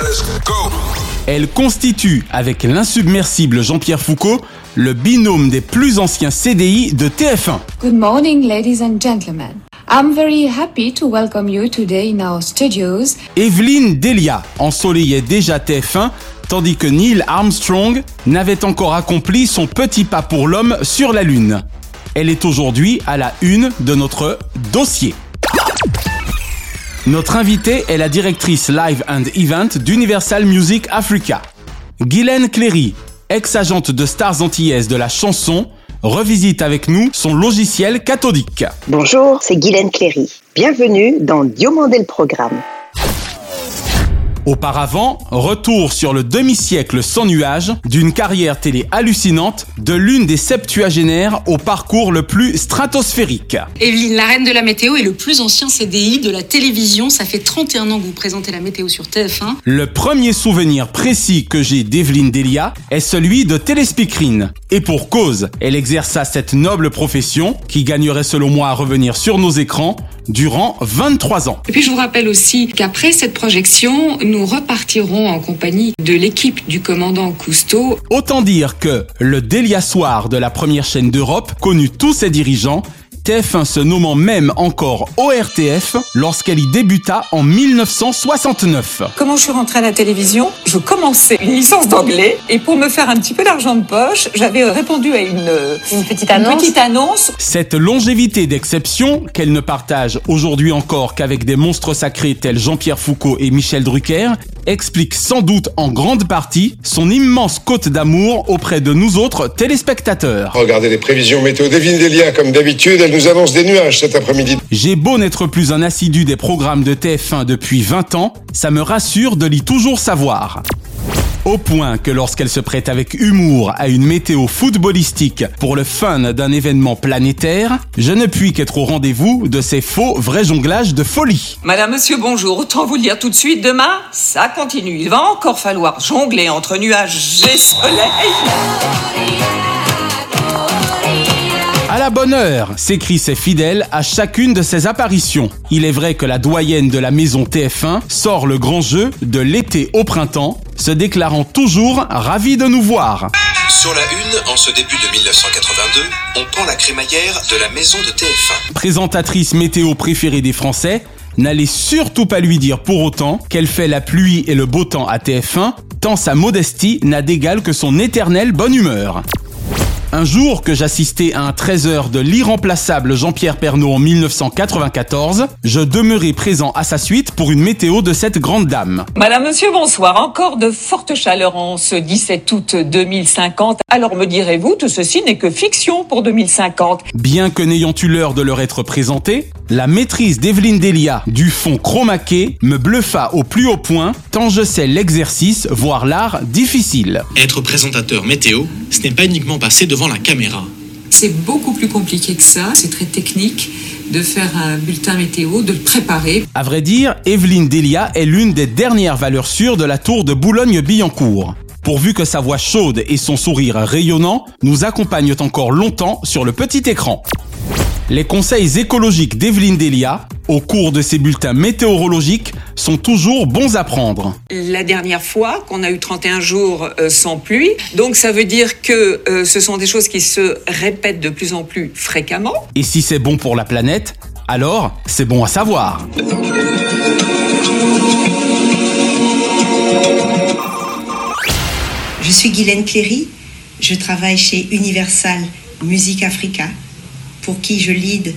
Let's go. Elle constitue, avec l'insubmersible Jean-Pierre Foucault, le binôme des plus anciens CDI de TF1. Good morning, ladies and gentlemen. I'm very happy to welcome you today in our studios. Evelyne Delia ensoleillait déjà TF1, tandis que Neil Armstrong n'avait encore accompli son petit pas pour l'homme sur la Lune. Elle est aujourd'hui à la une de notre dossier. Notre invitée est la directrice Live and Event d'Universal Music Africa. Guylaine Cléry, ex-agente de Stars Antillaises de la chanson, revisite avec nous son logiciel cathodique. Bonjour, c'est Guylaine Cléry. Bienvenue dans Diomandé le Programme. Auparavant, retour sur le demi-siècle sans nuage d'une carrière télé hallucinante de l'une des septuagénaires au parcours le plus stratosphérique. Evelyne, la reine de la météo est le plus ancien CDI de la télévision. Ça fait 31 ans que vous présentez la météo sur TF1. Le premier souvenir précis que j'ai d'Evelyne Delia est celui de Téléspeakerine. Et pour cause, elle exerça cette noble profession qui gagnerait selon moi à revenir sur nos écrans durant 23 ans. Et puis je vous rappelle aussi qu'après cette projection, nous repartirons en compagnie de l'équipe du commandant Cousteau. Autant dire que le Delia Soir de la première chaîne d'Europe connut tous ses dirigeants, TF1 se nommant même encore ORTF lorsqu'elle y débuta en 1969. Comment je suis rentrée à la télévision? Je commençais une licence d'anglais et pour me faire un petit peu d'argent de poche, j'avais répondu à une, une petite annonce. petite annonce. Cette longévité d'exception, qu'elle ne partage aujourd'hui encore qu'avec des monstres sacrés tels Jean-Pierre Foucault et Michel Drucker, explique sans doute en grande partie son immense cote d'amour auprès de nous autres téléspectateurs. Regardez les prévisions météo d'Evelyne Delia. Comme d'habitude, nous annonce des nuages cet après-midi. J'ai beau n'être plus un assidu des programmes de TF1 depuis 20 ans, ça me rassure de l'y toujours savoir. Au point que lorsqu'elle se prête avec humour à une météo footballistique pour le fun d'un événement planétaire, je ne puis qu'être au rendez-vous de ces faux vrais jonglages de folie. Madame, monsieur, bonjour. Autant vous le dire tout de suite, demain, ça continue. Il va encore falloir jongler entre nuages et soleil. La bonne heure, s'écrit ses fidèles à chacune de ses apparitions. Il est vrai que la doyenne de la maison TF1 sort le grand jeu de l'été au printemps, se déclarant toujours ravie de nous voir. Sur la une, en ce début de 1982, on prend la crémaillère de la maison de TF1. Présentatrice météo préférée des Français, n'allez surtout pas lui dire pour autant qu'elle fait la pluie et le beau temps à TF1, tant sa modestie n'a d'égal que son éternelle bonne humeur. Un jour que j'assistais à un 13h de l'irremplaçable Jean-Pierre Pernaut en 1994, je demeurai présent à sa suite pour une météo de cette grande dame. Madame, monsieur, bonsoir. Encore de fortes chaleurs en ce 17 août 2050. Alors me direz-vous, tout ceci n'est que fiction pour 2050. Bien que n'ayant eu l'heure de leur être présenté, la maîtrise d'Evelyne Delia du fond chromaqué me bluffa au plus haut point, tant je sais l'exercice, voire l'art difficile. Être présentateur météo, ce n'est pas uniquement passer devant la caméra. C'est beaucoup plus compliqué que ça. C'est très technique de faire un bulletin météo, de le préparer. À vrai dire, Evelyne Delia est l'une des dernières valeurs sûres de la tour de Boulogne-Billancourt. Pourvu que sa voix chaude et son sourire rayonnant nous accompagnent encore longtemps sur le petit écran. Les conseils écologiques d'Evelyne Delia, au cours de ses bulletins météorologiques, sont toujours bons à prendre. La dernière fois qu'on a eu 31 jours euh, sans pluie, donc ça veut dire que euh, ce sont des choses qui se répètent de plus en plus fréquemment. Et si c'est bon pour la planète, alors c'est bon à savoir. Je suis Guylaine Cléry, je travaille chez Universal Music Africa, pour qui je lead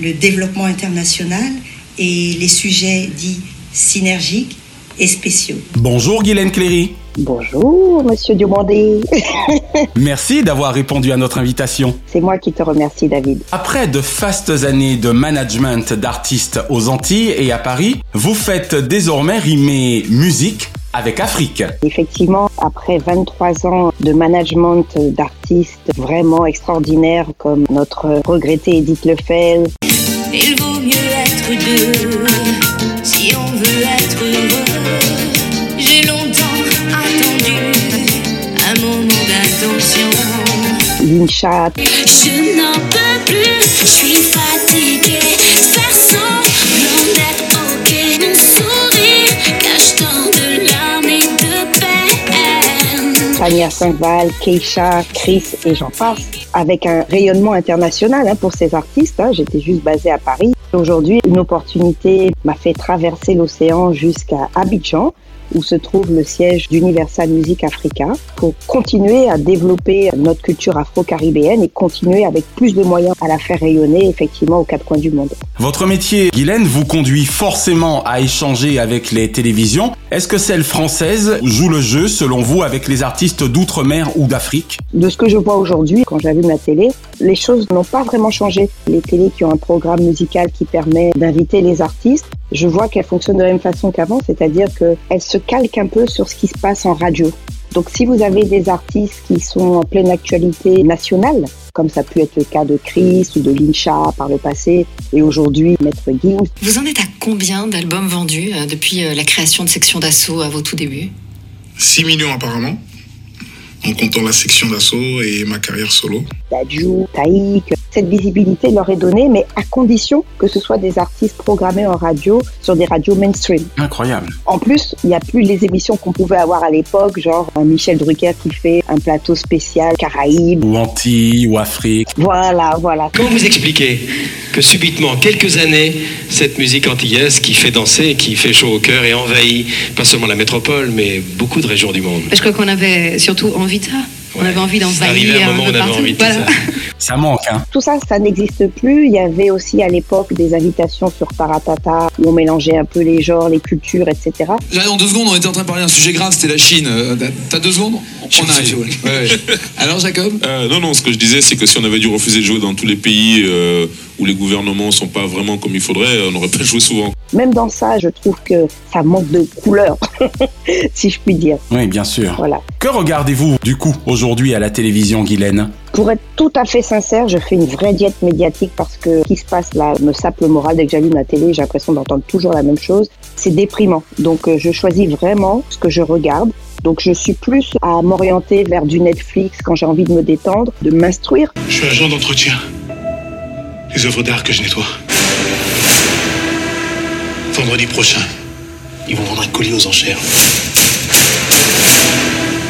le développement international et les sujets dits synergiques et spéciaux. Bonjour Guylaine Cléry. Bonjour, monsieur Diomandé. Merci d'avoir répondu à notre invitation. C'est moi qui te remercie, David. Après de fastes années de management d'artistes aux Antilles et à Paris, vous faites désormais rimer musique avec Afrique. Effectivement, après 23 ans de management d'artistes vraiment extraordinaires comme notre regretté Edith Lefel. Il vaut mieux être deux si on veut être heureux. J'ai longtemps attendu un moment d'attention. Lincha. Je n'en peux plus, je suis fatiguée. Faire semblant Tania Saint-Val, Keisha, Chris et j'en passe. Avec un rayonnement international hein, pour ces artistes. hein. J'étais juste basée à Paris. Aujourd'hui, une opportunité m'a fait traverser l'océan jusqu'à Abidjan où se trouve le siège d'Universal Music Africa pour continuer à développer notre culture afro-caribéenne et continuer avec plus de moyens à la faire rayonner effectivement aux quatre coins du monde. Votre métier, Guylaine, vous conduit forcément à échanger avec les télévisions. Est-ce que celle française joue le jeu, selon vous, avec les artistes d'outre-mer ou d'Afrique? De ce que je vois aujourd'hui, quand j'allume la télé, les choses n'ont pas vraiment changé. Les télés qui ont un programme musical qui permet d'inviter les artistes, je vois qu'elles fonctionnent de la même façon qu'avant, c'est-à-dire qu'elles se calquent un peu sur ce qui se passe en radio. Donc si vous avez des artistes qui sont en pleine actualité nationale, comme ça a pu être le cas de Chris ou de Lincha par le passé, et aujourd'hui Maître Gims, Vous en êtes à combien d'albums vendus euh, depuis euh, la création de Section d'Assaut à vos tout débuts? 6 millions apparemment, en comptant la section d'assaut et ma carrière solo. Dadju, Taïk, cette visibilité leur est donnée, mais à condition que ce soit des artistes programmés en radio sur des radios mainstream. Incroyable. En plus, il n'y a plus les émissions qu'on pouvait avoir à l'époque, genre un Michel Drucker qui fait un plateau spécial Caraïbes. Ou Antilles, ou Afrique. Voilà, voilà. Comment vous expliquez que subitement, en quelques années, cette musique antillaise qui fait danser, qui fait chaud au cœur et envahit pas seulement la métropole, mais beaucoup de régions du monde? Je crois qu'on avait surtout envie de ça. On avait envie d'envahir un un moment où peu on avait partout. envie de Voilà. tout ça. Ça manque, hein Tout ça, ça n'existe plus. Il y avait aussi à l'époque des invitations sur Taratata où on mélangeait un peu les genres, les cultures, etc. J'arrive en deux secondes, on était en train de parler d'un sujet grave, c'était la Chine. Euh, t'as- T'as deux secondes On arrive. Ouais. Alors Jacob Euh, non, non, ce que je disais, c'est que si on avait dû refuser de jouer dans tous les pays euh, où les gouvernements sont pas vraiment comme il faudrait, on n'aurait pas joué souvent. Même dans ça, je trouve que ça manque de couleur, si je puis dire. Oui, bien sûr. Voilà. Que regardez-vous, du coup, aujourd'hui à la télévision, Guylaine? Pour être tout à fait sincère, je fais une vraie diète médiatique parce que ce qui se passe là me sape le moral. Dès que j'allume la télé, j'ai l'impression d'entendre toujours la même chose. C'est déprimant. Donc euh, je choisis vraiment ce que je regarde. Donc je suis plus à m'orienter vers du Netflix quand j'ai envie de me détendre, de m'instruire. Je suis agent d'entretien. Les œuvres d'art que je nettoie. Vendredi prochain, ils vont vendre un colis aux enchères.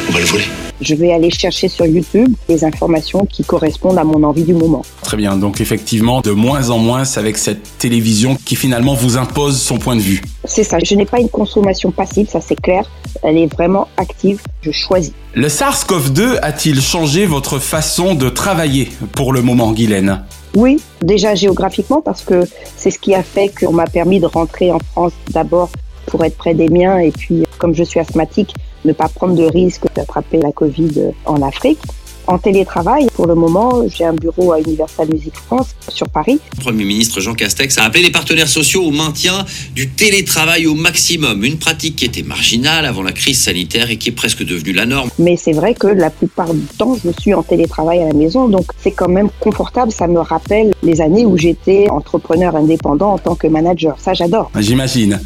On va le voler. Je vais aller chercher sur YouTube les informations qui correspondent à mon envie du moment. Très bien, donc effectivement, de moins en moins, c'est avec cette télévision qui finalement vous impose son point de vue. C'est ça, je n'ai pas une consommation passive, ça c'est clair. Elle est vraiment active, je choisis. Le SARS-CoV-2 a-t-il changé votre façon de travailler pour le moment, Guylaine? Oui, déjà géographiquement parce que c'est ce qui a fait qu'on m'a permis de rentrer en France d'abord pour être près des miens et puis comme je suis asthmatique, ne pas prendre de risque d'attraper la Covid en Afrique. En télétravail, pour le moment, j'ai un bureau à Universal Music France sur Paris. Le Premier ministre Jean Castex a appelé les partenaires sociaux au maintien du télétravail au maximum, une pratique qui était marginale avant la crise sanitaire et qui est presque devenue la norme. Mais c'est vrai que la plupart du temps, je suis en télétravail à la maison, donc c'est quand même confortable. Ça me rappelle les années où j'étais entrepreneur indépendant en tant que manager. Ça, j'adore. J'imagine.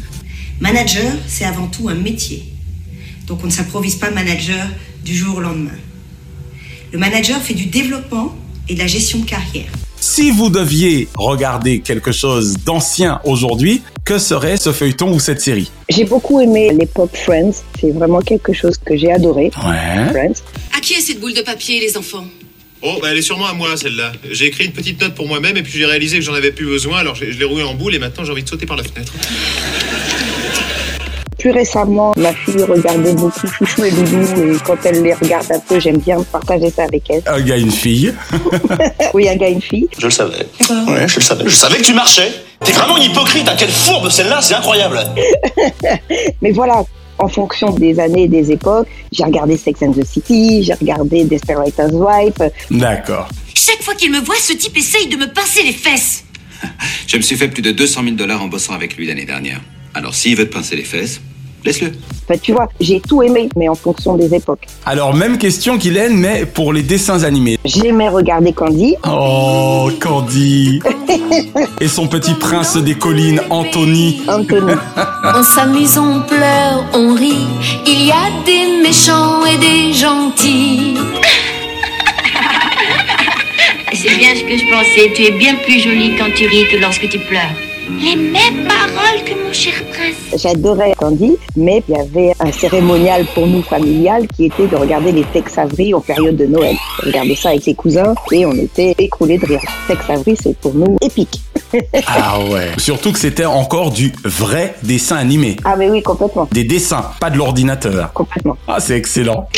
Manager, c'est avant tout un métier. Donc on ne s'improvise pas manager du jour au lendemain. Le manager fait du développement et de la gestion de carrière. Si vous deviez regarder quelque chose d'ancien aujourd'hui, que serait ce feuilleton ou cette série? J'ai beaucoup aimé l'époque Friends. C'est vraiment quelque chose que j'ai adoré. Ouais. Friends. À qui est cette boule de papier, les enfants? Oh, bah elle est sûrement à moi celle-là. J'ai écrit une petite note pour moi-même et puis j'ai réalisé que j'en avais plus besoin, alors je je l'ai roulée en boule et maintenant j'ai envie de sauter par la fenêtre. Plus récemment, ma fille regardait beaucoup Chouchou et Loulou et quand elle les regarde un peu, j'aime bien partager ça avec elle. Un gars, une fille. oui, un gars, une fille. Je le savais. Ouais, je le savais. Je savais que tu marchais. T'es vraiment une hypocrite. À quelle fourbe celle-là, c'est incroyable. Mais voilà, en fonction des années et des époques, j'ai regardé Sex and the City, j'ai regardé Desperate Housewives. D'accord. Chaque fois qu'il me voit, ce type essaye de me pincer les fesses. Je me suis fait plus de 200 000 dollars en bossant avec lui l'année dernière. Alors s'il veut te pincer les fesses, laisse-le. Enfin, tu vois, j'ai tout aimé, mais en fonction des époques. Alors, même question Guylaine, mais pour les dessins animés. J'aimais regarder Candy. Oh, Candy Et son petit prince des collines, Anthony. Anthony. On s'amuse, on pleure, on rit. Il y a des méchants et des gentils. C'est bien ce que je pensais. Tu es bien plus jolie quand tu ris que lorsque tu pleures. Les mêmes paroles que mon cher prince. J'adorais Candy, mais il y avait un cérémonial pour nous familial qui était de regarder les Tex Avery en période de Noël. On regardait ça avec les cousins et on était écroulés de rire. Tex Avery, c'est pour nous épique. Ah ouais. Surtout que c'était encore du vrai dessin animé. Ah mais oui, complètement. Des dessins, pas de l'ordinateur. Complètement. Ah, c'est excellent.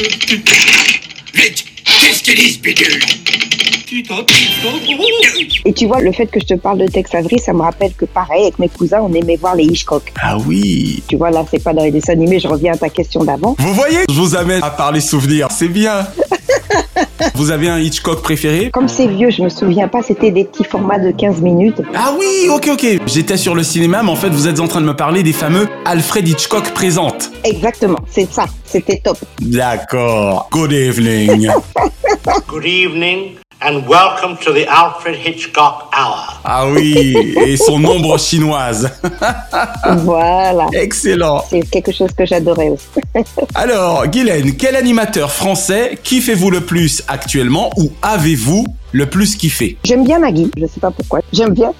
Vite Qu'est-ce qu'ils disent, bidule Et tu vois, le fait que je te parle de Tex Avery, ça me rappelle que pareil, avec mes cousins, on aimait voir les Hitchcock. Ah oui. Tu vois, là, c'est pas dans les dessins animés, je reviens à ta question d'avant. Vous voyez Je vous amène à parler souvenirs, c'est bien. Vous avez un Hitchcock préféré? Comme c'est vieux, je me souviens pas, c'était des petits formats de 15 minutes. Ah oui, ok, ok. J'étais sur le cinéma, mais en fait, vous êtes en train de me parler des fameux Alfred Hitchcock présente. Exactement, c'est ça, c'était top. D'accord. Good evening. Good evening and welcome to the Alfred Hitchcock Hour. Ah oui, et son ombre chinoise. Voilà. Excellent. C'est quelque chose que j'adorais aussi. Alors, Guylaine, quel animateur français kiffez-vous le plus actuellement ou avez-vous le plus kiffé J'aime bien Nagui, je sais pas pourquoi. J'aime bien.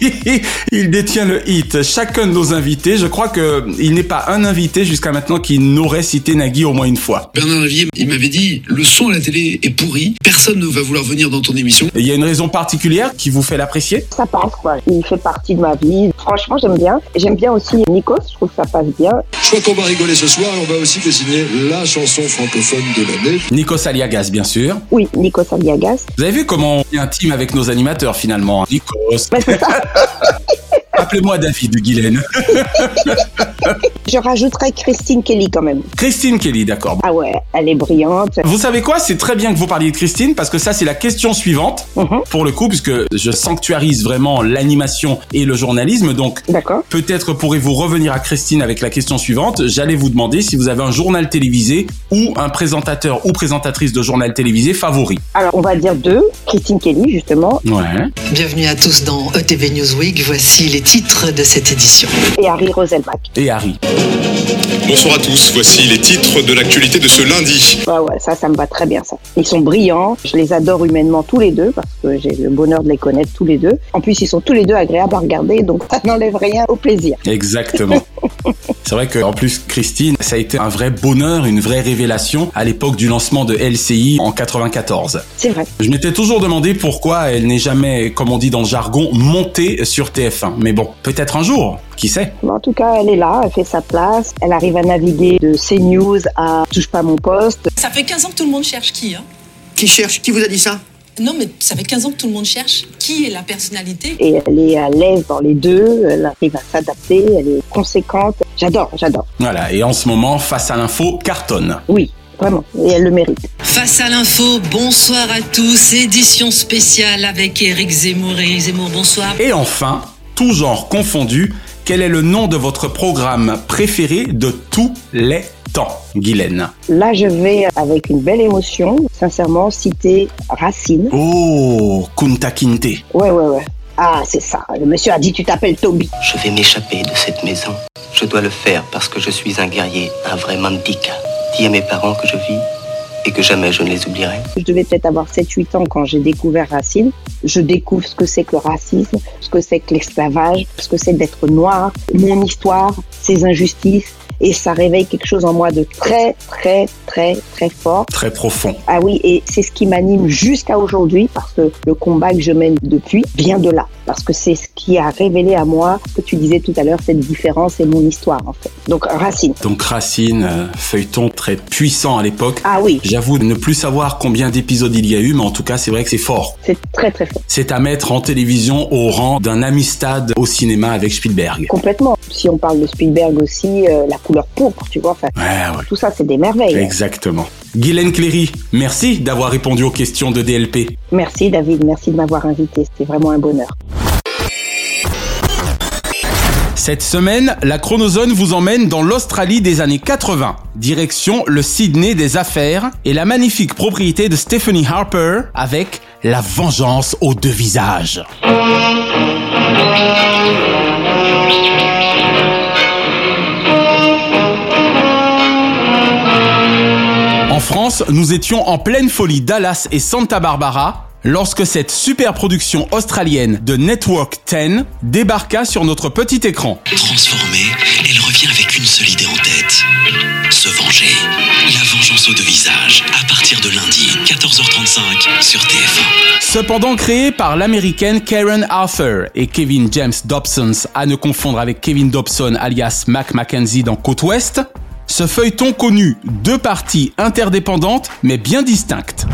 Il détient le hit. Chacun de nos invités, je crois que il n'est pas un invité jusqu'à maintenant qui n'aurait cité Nagui au moins une fois. Bernard Lavillier, il m'avait dit le son à la télé est pourri, personne ne va vouloir venir dans ton émission. Il y a une raison particulière qui vous fait l'apprécier? Ça passe quoi. Il fait partie de ma vie. Franchement, j'aime bien. J'aime bien aussi Nikos, je trouve que ça passe bien. Je crois qu'on va rigoler ce soir et on va aussi désigner la chanson francophone de l'année. Nikos Aliagas, bien sûr. Oui, Nikos Aliagas. Vous avez vu comment on est intime avec nos animateurs finalement hein Nikos. Appelez-moi David Guylaine. Je rajouterais Christine Kelly quand même. Christine Kelly, d'accord. Ah ouais, elle est brillante. Vous savez quoi? C'est très bien que vous parliez de Christine parce que ça c'est la question suivante pour le coup puisque je sanctuarise vraiment l'animation et le journalisme donc D'accord. peut-être pourrez-vous revenir à Christine avec la question suivante. J'allais vous demander si vous avez un journal télévisé ou un présentateur ou présentatrice de journal télévisé favori. Alors, on va dire deux. Christine Kelly, justement. Ouais. Bienvenue à tous dans ETV Newsweek. Voici les titres de cette édition. Et Harry Roselbach. Et Harry. Bonsoir à tous, voici les titres de l'actualité de ce lundi. Ouais, ouais, ça, ça me va très bien, ça. Ils sont brillants. Je les adore humainement tous les deux parce que j'ai le bonheur de les connaître tous les deux. En plus, ils sont tous les deux agréables à regarder, donc ça n'enlève rien au plaisir. Exactement. C'est vrai qu'en plus, Christine, ça a été un vrai bonheur, une vraie révélation à l'époque du lancement de LCI en 94. C'est vrai. Je m'étais toujours demandé pourquoi elle n'est jamais, comme on dit dans le jargon, montée sur TF1. Mais bon, peut-être un jour, qui sait Mais en tout cas, elle est là, elle fait sa place. Elle arrive à naviguer de CNews à Touche pas mon poste. Ça fait 15 ans que tout le monde cherche qui, hein Qui cherche Qui vous a dit ça? Non, mais ça fait 15 ans que tout le monde cherche qui est la personnalité. Et elle est à l'aise dans les deux, elle arrive à s'adapter, elle est conséquente. J'adore, j'adore. Voilà, et en ce moment, face à l'info, cartonne. Oui, vraiment, et elle le mérite. Face à l'info, bonsoir à tous. Édition spéciale avec Eric Zemmour. Eric Zemmour, bonsoir. Et enfin, tout genre confondu, quel est le nom de votre programme préféré de tous les temps, Guylaine Là, je vais, avec une belle émotion, sincèrement, citer Racine. Oh, Kunta Kinte. Ouais, ouais, ouais. Ah, c'est ça. Le monsieur a dit tu t'appelles Toby. Je vais m'échapper de cette maison. Je dois le faire parce que je suis un guerrier, un vrai mandika. Dis à mes parents que je vis et que jamais je ne les oublierai. Je devais peut-être avoir 7-8 ans quand j'ai découvert Racine. Je découvre ce que c'est que le racisme, ce que c'est que l'esclavage, ce que c'est d'être noir, mon histoire, ses injustices. et ça réveille quelque chose en moi de très, très, très, très fort. Très profond. Ah oui, et c'est ce qui m'anime jusqu'à aujourd'hui parce que le combat que je mène depuis vient de là. Parce que c'est ce qui a révélé à moi, que tu disais tout à l'heure, cette différence et mon histoire en fait. Donc Racine. Donc Racine, euh, feuilleton très puissant à l'époque. Ah oui. J'avoue ne plus savoir combien d'épisodes il y a eu, mais en tout cas c'est vrai que c'est fort. C'est très très fort. C'est à mettre en télévision au rang d'un amistad au cinéma avec Spielberg. Complètement. Si on parle de Spielberg aussi, euh, la couleur pourpre, tu vois, enfin, Ouais, ouais. tout ça c'est des merveilles. Exactement. Guylaine Cléry, merci d'avoir répondu aux questions de DLP. Merci David, merci de m'avoir invité, c'était vraiment un bonheur. Cette semaine, la chronozone vous emmène dans l'Australie des années 80, direction le Sydney des affaires et la magnifique propriété de Stephanie Harper avec La vengeance aux deux visages. En France, nous étions en pleine folie Dallas et Santa Barbara lorsque cette super production australienne de Network 10 débarqua sur notre petit écran. Transformée, elle revient avec une seule idée en tête. Se venger. La vengeance aux deux visages. À partir de lundi, 14h35 sur TF1. Cependant créé par l'américaine Karen Arthur et Kevin James Dobson, à ne confondre avec Kevin Dobson alias Mac Mackenzie dans Côte Ouest, ce feuilleton connut deux parties interdépendantes mais bien distinctes.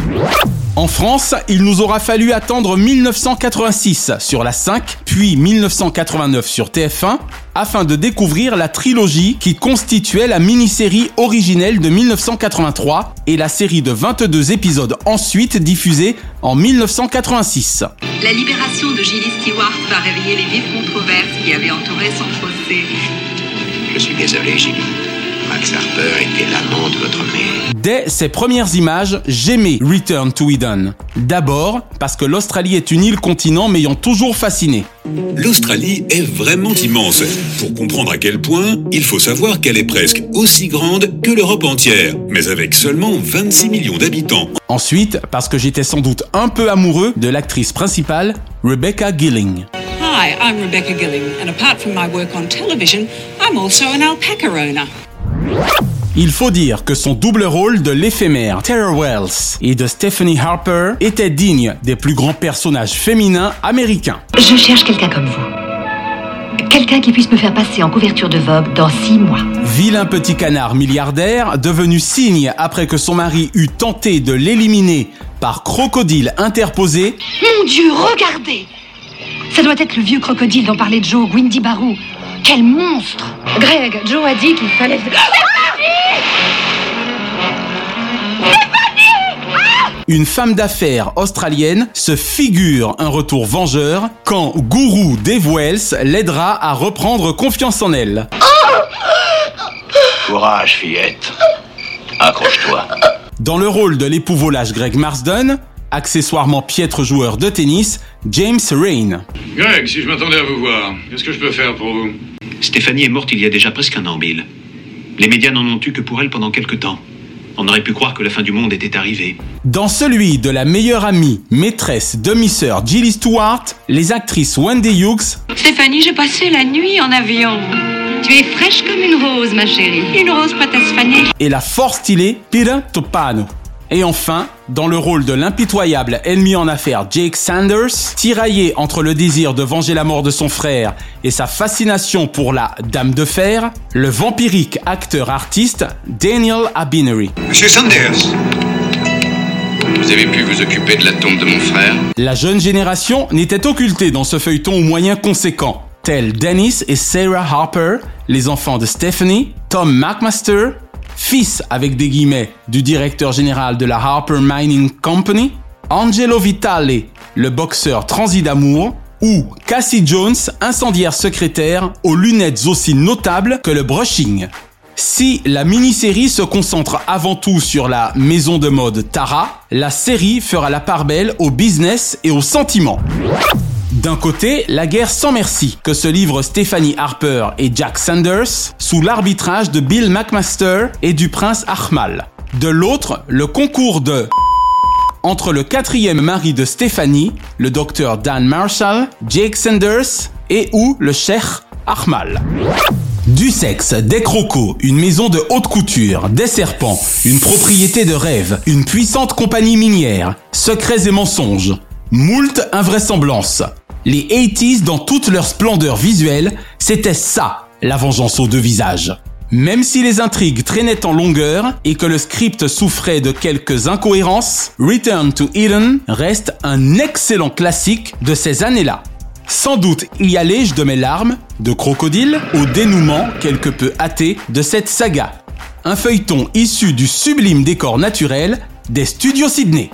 En France, il nous aura fallu attendre 1986 sur la 5, puis 1989 sur TF1, afin de découvrir la trilogie qui constituait la mini-série originelle de 1983 et la série de 22 épisodes ensuite diffusée en 1986. La libération de Gilly Stewart va réveiller les vives controverses qui avaient entouré son procès. Je suis désolé, Jimmy. Max Harper était l'amant de votre mère. Dès ses premières images, j'aimais Return to Eden. D'abord, parce que l'Australie est une île continent m'ayant toujours fasciné. L'Australie est vraiment immense. Pour comprendre à quel point, il faut savoir qu'elle est presque aussi grande que l'Europe entière, mais avec seulement 26 millions d'habitants. Ensuite, parce que j'étais sans doute un peu amoureux de l'actrice principale, Rebecca Gilling. Hi, I'm Rebecca Gilling, and apart from my work on television, I'm also an alpaca owner. Il faut dire que son double rôle de l'éphémère Tara Wells et de Stephanie Harper était digne des plus grands personnages féminins américains. Je cherche quelqu'un comme vous. Quelqu'un qui puisse me faire passer en couverture de Vogue dans six mois. Vilain petit canard milliardaire, devenu cygne après que son mari eut tenté de l'éliminer par crocodile interposé, Mon Dieu, regardez Ça doit être le vieux crocodile dont parlait Joe, Windy Barou. Quel monstre Greg, Joe a dit qu'il fallait... une femme d'affaires australienne se figure un retour vengeur quand Guru Dave Wells l'aidera à reprendre confiance en elle. Courage, fillette. Accroche-toi. Dans le rôle de l'époux volage Greg Marsden, accessoirement piètre joueur de tennis, James Rain. Greg, si je m'attendais à vous voir, qu'est-ce que je peux faire pour vous? Stéphanie est morte il y a déjà presque un an, Bill. Les médias n'en ont eu que pour elle pendant quelque temps. On aurait pu croire que la fin du monde était arrivée. Dans celui de la meilleure amie, maîtresse, demi-sœur Gilly Stewart, les actrices Wendy Hughes, Stéphanie, j'ai passé la nuit en avion. Tu es fraîche comme une rose, ma chérie. Une rose prête à se faner. et la fort stylée Peter Topano. Et enfin, dans le rôle de l'impitoyable ennemi en affaires Jake Sanders, tiraillé entre le désir de venger la mort de son frère et sa fascination pour la Dame de Fer, le vampirique acteur-artiste Daniel Abinery. Monsieur Sanders. Vous avez pu vous occuper de la tombe de mon frère? La jeune génération n'était occultée dans ce feuilleton aux moyens conséquents, tels Dennis et Sarah Harper, les enfants de Stephanie, Tom McMaster, fils avec des guillemets du directeur général de la Harper Mining Company, Angelo Vitale, le boxeur transi d'amour, ou Cassie Jones, incendiaire secrétaire aux lunettes aussi notables que le brushing. Si la mini-série se concentre avant tout sur la maison de mode Tara, la série fera la part belle au business et aux sentiments. D'un côté, la guerre sans merci que se livrent Stephanie Harper et Jack Sanders sous l'arbitrage de Bill McMaster et du prince Ahmal. De l'autre, le concours de entre le quatrième mari de Stephanie, le docteur Dan Marshall, Jake Sanders et ou le cheikh Ahmal. Du sexe, des crocos, une maison de haute couture, des serpents, une propriété de rêve, une puissante compagnie minière, secrets et mensonges, moult invraisemblances. Les 80s dans toute leur splendeur visuelle, c'était ça, la vengeance aux deux visages. Même si les intrigues traînaient en longueur et que le script souffrait de quelques incohérences, Return to Eden reste un excellent classique de ces années-là. Sans doute y allais-je de mes larmes, de crocodile, au dénouement quelque peu hâté de cette saga. Un feuilleton issu du sublime décor naturel des studios Sydney.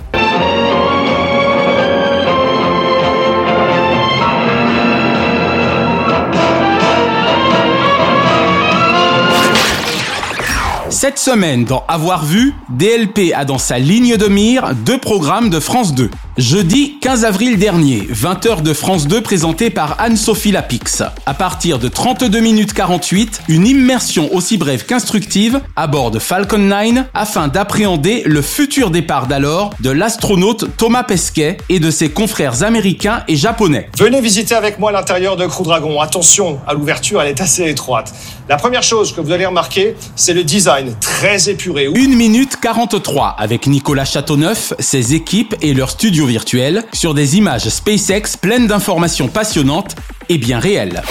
Cette semaine, dans Avoir vu, DLP a dans sa ligne de mire deux programmes de France 2. Jeudi 15 avril dernier, 20h de France 2 présenté par Anne-Sophie Lapix. À partir de 32 minutes 48, une immersion aussi brève qu'instructive à bord de Falcon 9 afin d'appréhender le futur départ d'alors de l'astronaute Thomas Pesquet et de ses confrères américains et japonais. Venez visiter avec moi l'intérieur de Crew Dragon. Attention, à l'ouverture, elle est assez étroite. La première chose que vous allez remarquer, c'est le design très épuré. 1 minute 43 avec Nicolas Châteauneuf, ses équipes et leur studio virtuel sur des images SpaceX pleines d'informations passionnantes et bien réelles.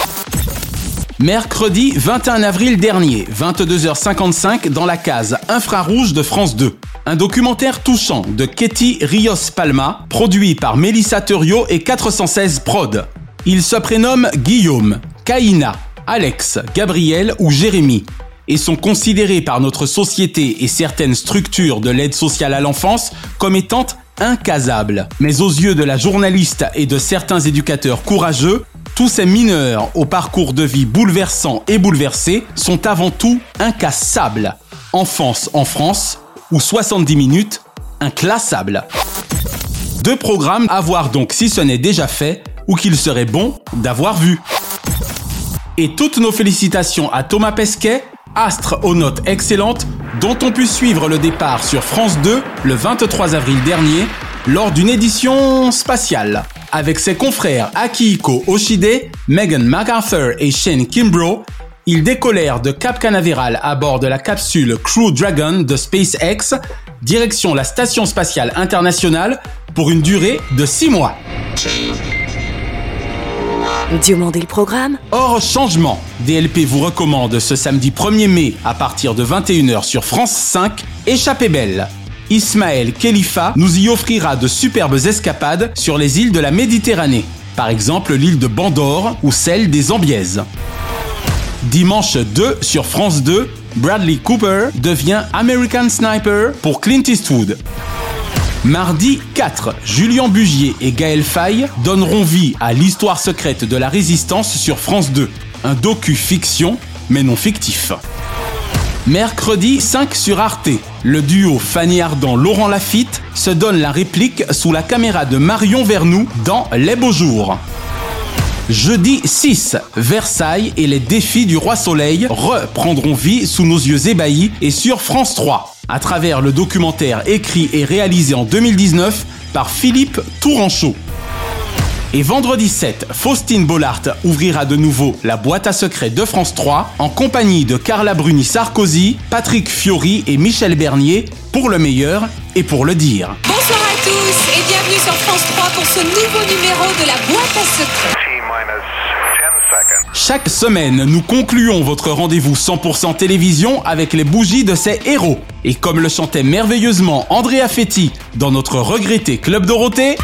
Mercredi 21 avril dernier, 22h55 dans la case infrarouge de France 2. Un documentaire touchant de Ketty Rios Palma, produit par Melissa Turio et 416 Prod. Il se prénomme Guillaume, Kaina, Alex, Gabriel ou Jérémy et sont considérés par notre société et certaines structures de l'aide sociale à l'enfance comme étant incasables. Mais aux yeux de la journaliste et de certains éducateurs courageux, tous ces mineurs au parcours de vie bouleversant et bouleversé sont avant tout incassables. Enfance en France, ou 70 minutes, inclassables. Deux programmes à voir donc si ce n'est déjà fait, ou qu'il serait bon d'avoir vu. Et toutes nos félicitations à Thomas Pesquet, astre aux notes excellentes, dont on pu suivre le départ sur France 2 le 23 avril dernier lors d'une édition spatiale. Avec ses confrères Akihiko Oshide, Megan MacArthur et Shane Kimbrough, ils décollèrent de Cap Canaveral à bord de la capsule Crew Dragon de SpaceX, direction la Station Spatiale Internationale pour une durée de 6 mois. Diomandé le programme Hors changement, DLP vous recommande ce samedi 1er mai à partir de 21h sur France 5, Échappée belle. Ismaël Khalifa nous y offrira de superbes escapades sur les îles de la Méditerranée, par exemple l'île de Bandor ou celle des Ambiaises. Dimanche 2 sur France 2, Bradley Cooper devient American Sniper pour Clint Eastwood. Mardi 4, Julien Bugier et Gaël Faye donneront vie à l'histoire secrète de la résistance sur France 2, un docu-fiction mais non fictif. Mercredi 5 sur Arte, le duo Fanny Ardant-Laurent Lafitte se donne la réplique sous la caméra de Marion Vernou dans Les Beaux Jours. Jeudi 6, Versailles et les défis du roi Soleil reprendront vie sous nos yeux ébahis et sur France 3, à travers le documentaire écrit et réalisé en 2019 par Philippe Touranchot. Et vendredi 7, Faustine Bollard ouvrira de nouveau la boîte à secrets de France 3 en compagnie de Carla Bruni Sarkozy, Patrick Fiori et Michel Bernier pour le meilleur et pour le dire. Bonsoir à tous et bienvenue sur France 3 pour ce nouveau numéro de la boîte à secrets. Chaque semaine, nous concluons votre rendez-vous 100% télévision avec les bougies de ces héros. Et comme le chantait merveilleusement Andrea Fetti dans notre regretté Club Dorothée,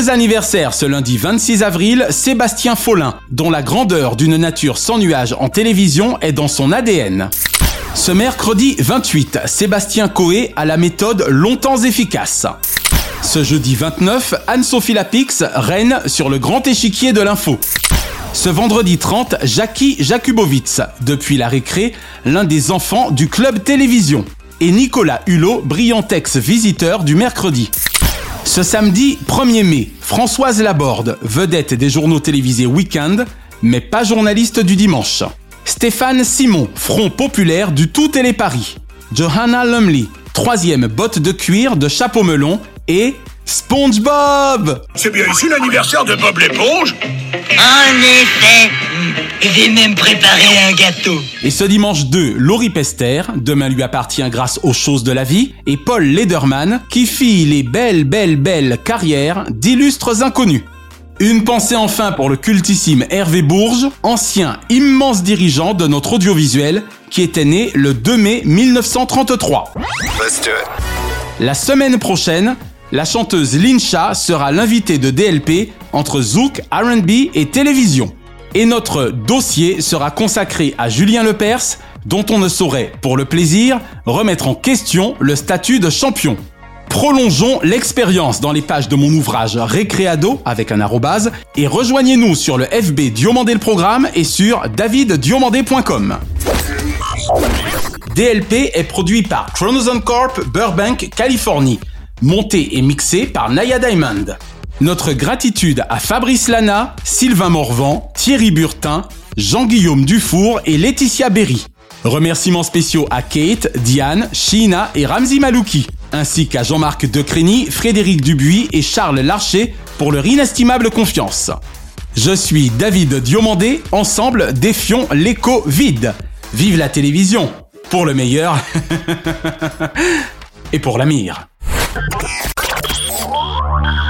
Heureux anniversaire ce lundi 26 avril, Sébastien Follin, dont la grandeur d'une nature sans nuages en télévision est dans son ADN. Ce mercredi 28, Sébastien Coé a la méthode longtemps efficace. Ce jeudi 29, Anne-Sophie Lapix règne sur le grand échiquier de l'info. Ce vendredi 30, Jackie Jakubowicz, depuis la récré, l'un des enfants du club télévision. Et Nicolas Hulot, brillant ex-visiteur du mercredi. Ce samedi 1er mai, Françoise Laborde, vedette des journaux télévisés Weekend, mais pas journaliste du dimanche. Stéphane Simon, front populaire du Tout Télé Paris. Johanna Lumley, troisième botte de cuir de chapeau melon. Et SpongeBob C'est bien ici l'anniversaire de Bob l'éponge En effet, j'ai même préparé un gâteau. Et ce dimanche 2, Laurie Pester, demain lui appartient grâce aux choses de la vie, et Paul Lederman, qui fit les belles, belles, belles carrières d'illustres inconnus. Une pensée enfin pour le cultissime Hervé Bourges, ancien immense dirigeant de notre audiovisuel, qui était né le 2 mai 1933. La semaine prochaine, la chanteuse Lincha sera l'invitée de DLP entre Zouk, RB et télévision. Et notre dossier sera consacré à Julien Lepers, dont on ne saurait, pour le plaisir, remettre en question le statut de champion. Prolongeons l'expérience dans les pages de mon ouvrage Récréado avec un arrobase et rejoignez-nous sur le FB Diomandé le programme et sur daviddiomandé.com. DLP est produit par Chronoson Corp Burbank, Californie, monté et mixé par Naya Diamond. Notre gratitude à Fabrice Lana, Sylvain Morvan, Thierry Burtin, Jean-Guillaume Dufour et Laetitia Berry. Remerciements spéciaux à Kate, Diane, Sheena et Ramzi Malouki, ainsi qu'à Jean-Marc Decrény, Frédéric Dubuis et Charles Larcher pour leur inestimable confiance. Je suis David Diomandé, ensemble défions l'écho vide. Vive la télévision, pour le meilleur et pour la mire.